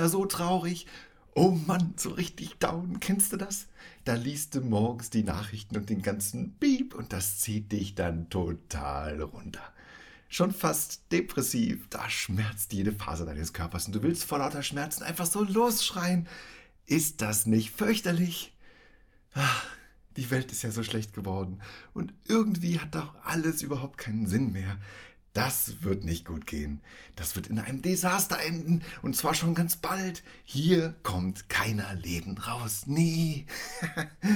ja so traurig. Oh Mann, so richtig down, kennst du das? Da liest du morgens die Nachrichten und den ganzen Piep und das zieht dich dann total runter. Schon fast depressiv, da schmerzt jede Phase deines Körpers und du willst vor lauter Schmerzen einfach so losschreien. Ist das nicht fürchterlich? Ach, die Welt ist ja so schlecht geworden und irgendwie hat doch alles überhaupt keinen Sinn mehr. Das wird nicht gut gehen. Das wird in einem Desaster enden. Und zwar schon ganz bald. Hier kommt keiner lebend raus. Nee.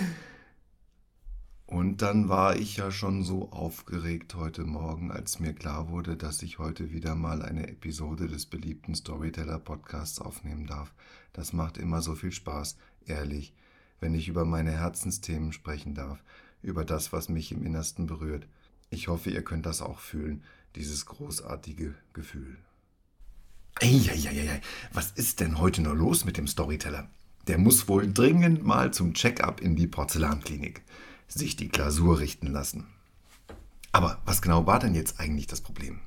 Und dann war ich ja schon so aufgeregt heute Morgen, als mir klar wurde, dass ich heute wieder mal eine Episode des beliebten Storyteller Podcasts aufnehmen darf. Das macht immer so viel Spaß, ehrlich, wenn ich über meine Herzensthemen sprechen darf, über das, was mich im Innersten berührt. Ich hoffe, ihr könnt das auch fühlen dieses großartige Gefühl. Eieieiei, was ist denn heute nur los mit dem Storyteller? Der muss wohl dringend mal zum Check-up in die Porzellanklinik, sich die Glasur richten lassen. Aber was genau war denn jetzt eigentlich das Problem?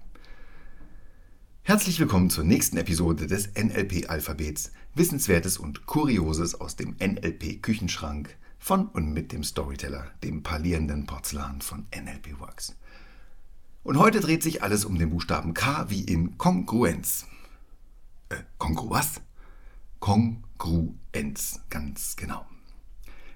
Herzlich willkommen zur nächsten Episode des NLP-Alphabets, Wissenswertes und Kurioses aus dem NLP-Küchenschrank von und mit dem Storyteller, dem parlierenden Porzellan von NLP Works. Und heute dreht sich alles um den Buchstaben K wie in Kongruenz. Äh, Kongru was? Kongruenz, ganz genau.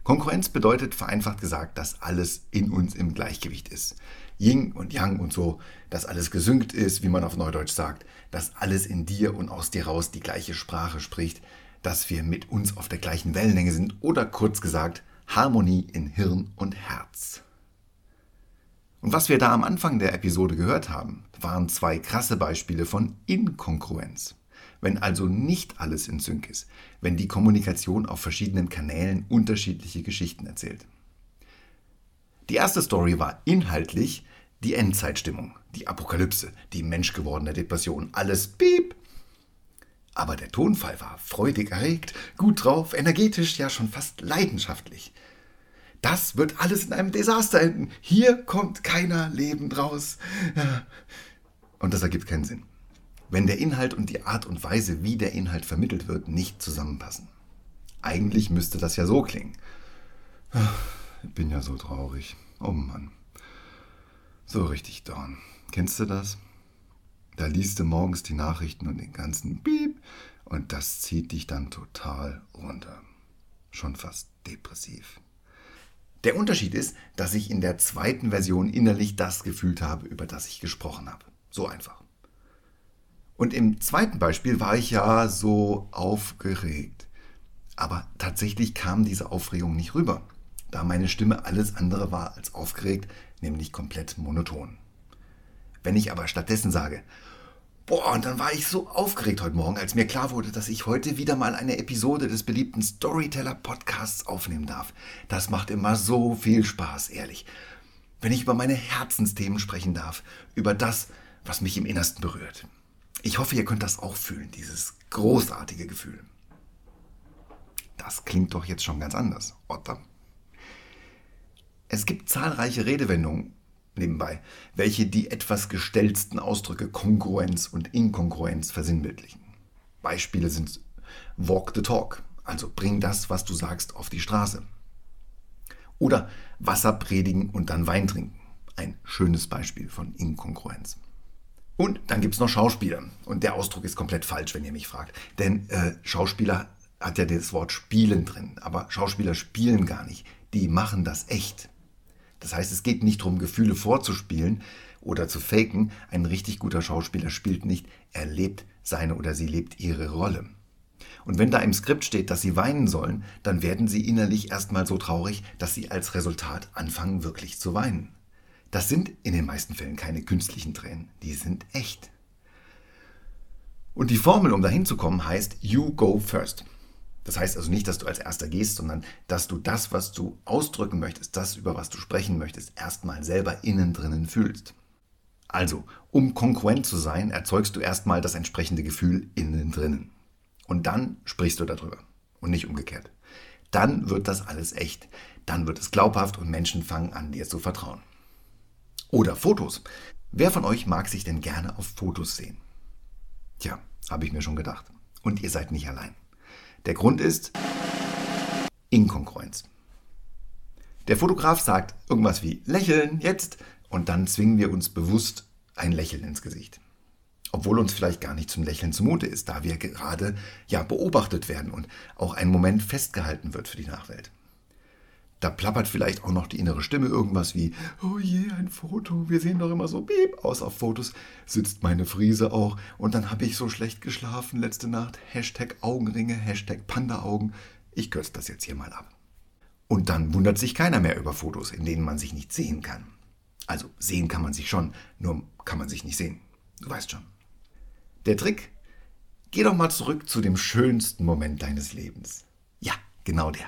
Kongruenz bedeutet vereinfacht gesagt, dass alles in uns im Gleichgewicht ist. Yin und Yang und so, dass alles gesynkt ist, wie man auf Neudeutsch sagt, dass alles in dir und aus dir raus die gleiche Sprache spricht, dass wir mit uns auf der gleichen Wellenlänge sind oder kurz gesagt Harmonie in Hirn und Herz. Und was wir da am Anfang der Episode gehört haben, waren zwei krasse Beispiele von Inkongruenz. Wenn also nicht alles in Sync ist, wenn die Kommunikation auf verschiedenen Kanälen unterschiedliche Geschichten erzählt. Die erste Story war inhaltlich die Endzeitstimmung, die Apokalypse, die menschgewordene Depression, alles piep. Aber der Tonfall war freudig erregt, gut drauf, energetisch, ja schon fast leidenschaftlich. Das wird alles in einem Desaster enden. Hier kommt keiner lebend raus. Und das ergibt keinen Sinn. Wenn der Inhalt und die Art und Weise, wie der Inhalt vermittelt wird, nicht zusammenpassen. Eigentlich müsste das ja so klingen. Ich bin ja so traurig. Oh Mann. So richtig down. Kennst du das? Da liest du morgens die Nachrichten und den ganzen Piep und das zieht dich dann total runter. Schon fast depressiv. Der Unterschied ist, dass ich in der zweiten Version innerlich das gefühlt habe, über das ich gesprochen habe. So einfach. Und im zweiten Beispiel war ich ja so aufgeregt. Aber tatsächlich kam diese Aufregung nicht rüber, da meine Stimme alles andere war als aufgeregt, nämlich komplett monoton. Wenn ich aber stattdessen sage, Boah, und dann war ich so aufgeregt heute Morgen, als mir klar wurde, dass ich heute wieder mal eine Episode des beliebten Storyteller-Podcasts aufnehmen darf. Das macht immer so viel Spaß, ehrlich. Wenn ich über meine Herzensthemen sprechen darf, über das, was mich im Innersten berührt. Ich hoffe, ihr könnt das auch fühlen, dieses großartige Gefühl. Das klingt doch jetzt schon ganz anders, oder? Es gibt zahlreiche Redewendungen, nebenbei, welche die etwas gestellten Ausdrücke Kongruenz und Inkongruenz versinnbildlichen. Beispiele sind Walk the Talk, also bring das, was du sagst, auf die Straße. Oder Wasser predigen und dann Wein trinken. Ein schönes Beispiel von Inkongruenz. Und dann gibt es noch Schauspieler. Und der Ausdruck ist komplett falsch, wenn ihr mich fragt. Denn äh, Schauspieler hat ja das Wort spielen drin. Aber Schauspieler spielen gar nicht. Die machen das echt. Das heißt, es geht nicht darum, Gefühle vorzuspielen oder zu faken. Ein richtig guter Schauspieler spielt nicht, er lebt seine oder sie lebt ihre Rolle. Und wenn da im Skript steht, dass sie weinen sollen, dann werden sie innerlich erstmal so traurig, dass sie als Resultat anfangen wirklich zu weinen. Das sind in den meisten Fällen keine künstlichen Tränen, die sind echt. Und die Formel, um dahin zu kommen, heißt You go first. Das heißt also nicht, dass du als erster gehst, sondern dass du das, was du ausdrücken möchtest, das, über was du sprechen möchtest, erstmal selber innen drinnen fühlst. Also, um konkurrent zu sein, erzeugst du erstmal das entsprechende Gefühl innen drinnen. Und dann sprichst du darüber und nicht umgekehrt. Dann wird das alles echt. Dann wird es glaubhaft und Menschen fangen an, dir zu vertrauen. Oder Fotos. Wer von euch mag sich denn gerne auf Fotos sehen? Tja, habe ich mir schon gedacht. Und ihr seid nicht allein. Der Grund ist Inkongruenz. Der Fotograf sagt irgendwas wie lächeln jetzt und dann zwingen wir uns bewusst ein Lächeln ins Gesicht. Obwohl uns vielleicht gar nicht zum Lächeln zumute ist, da wir gerade ja beobachtet werden und auch ein Moment festgehalten wird für die Nachwelt. Da plappert vielleicht auch noch die innere Stimme irgendwas wie, oh je, ein Foto, wir sehen doch immer so piep aus auf Fotos, sitzt meine Friese auch und dann habe ich so schlecht geschlafen letzte Nacht, Hashtag Augenringe, Hashtag Panda-Augen, ich kürze das jetzt hier mal ab. Und dann wundert sich keiner mehr über Fotos, in denen man sich nicht sehen kann. Also sehen kann man sich schon, nur kann man sich nicht sehen. Du weißt schon. Der Trick? Geh doch mal zurück zu dem schönsten Moment deines Lebens. Ja, genau der.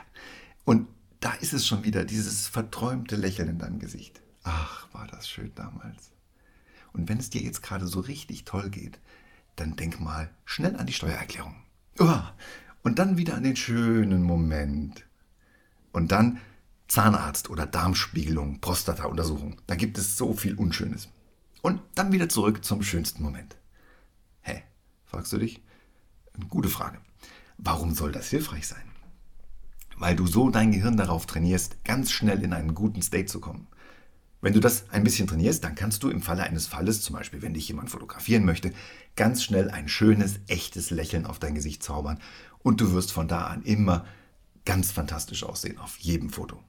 Und da ist es schon wieder, dieses verträumte Lächeln in deinem Gesicht. Ach, war das schön damals. Und wenn es dir jetzt gerade so richtig toll geht, dann denk mal schnell an die Steuererklärung. Und dann wieder an den schönen Moment. Und dann Zahnarzt oder Darmspiegelung, Prostata-Untersuchung. Da gibt es so viel Unschönes. Und dann wieder zurück zum schönsten Moment. Hä? Fragst du dich? Gute Frage. Warum soll das hilfreich sein? Weil du so dein Gehirn darauf trainierst, ganz schnell in einen guten State zu kommen. Wenn du das ein bisschen trainierst, dann kannst du im Falle eines Falles, zum Beispiel wenn dich jemand fotografieren möchte, ganz schnell ein schönes, echtes Lächeln auf dein Gesicht zaubern und du wirst von da an immer ganz fantastisch aussehen auf jedem Foto.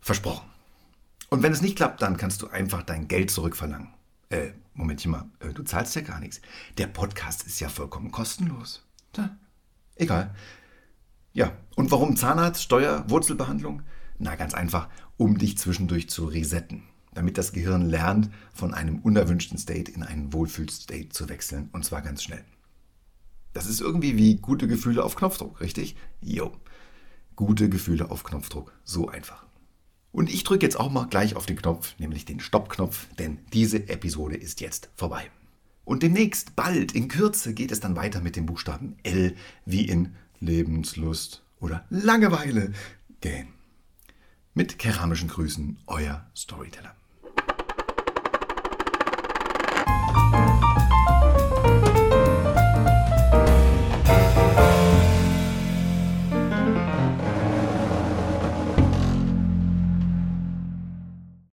Versprochen. Und wenn es nicht klappt, dann kannst du einfach dein Geld zurückverlangen. Äh, Momentchen mal, äh, du zahlst ja gar nichts. Der Podcast ist ja vollkommen kostenlos. Da, egal. Ja, und warum Zahnarzt, Steuer, Wurzelbehandlung? Na, ganz einfach, um dich zwischendurch zu resetten, damit das Gehirn lernt, von einem unerwünschten State in einen Wohlfühl-State zu wechseln, und zwar ganz schnell. Das ist irgendwie wie gute Gefühle auf Knopfdruck, richtig? Jo. Gute Gefühle auf Knopfdruck, so einfach. Und ich drücke jetzt auch mal gleich auf den Knopf, nämlich den Stoppknopf, denn diese Episode ist jetzt vorbei. Und demnächst, bald, in Kürze, geht es dann weiter mit dem Buchstaben L wie in Lebenslust oder Langeweile gehen. Mit keramischen Grüßen, euer Storyteller.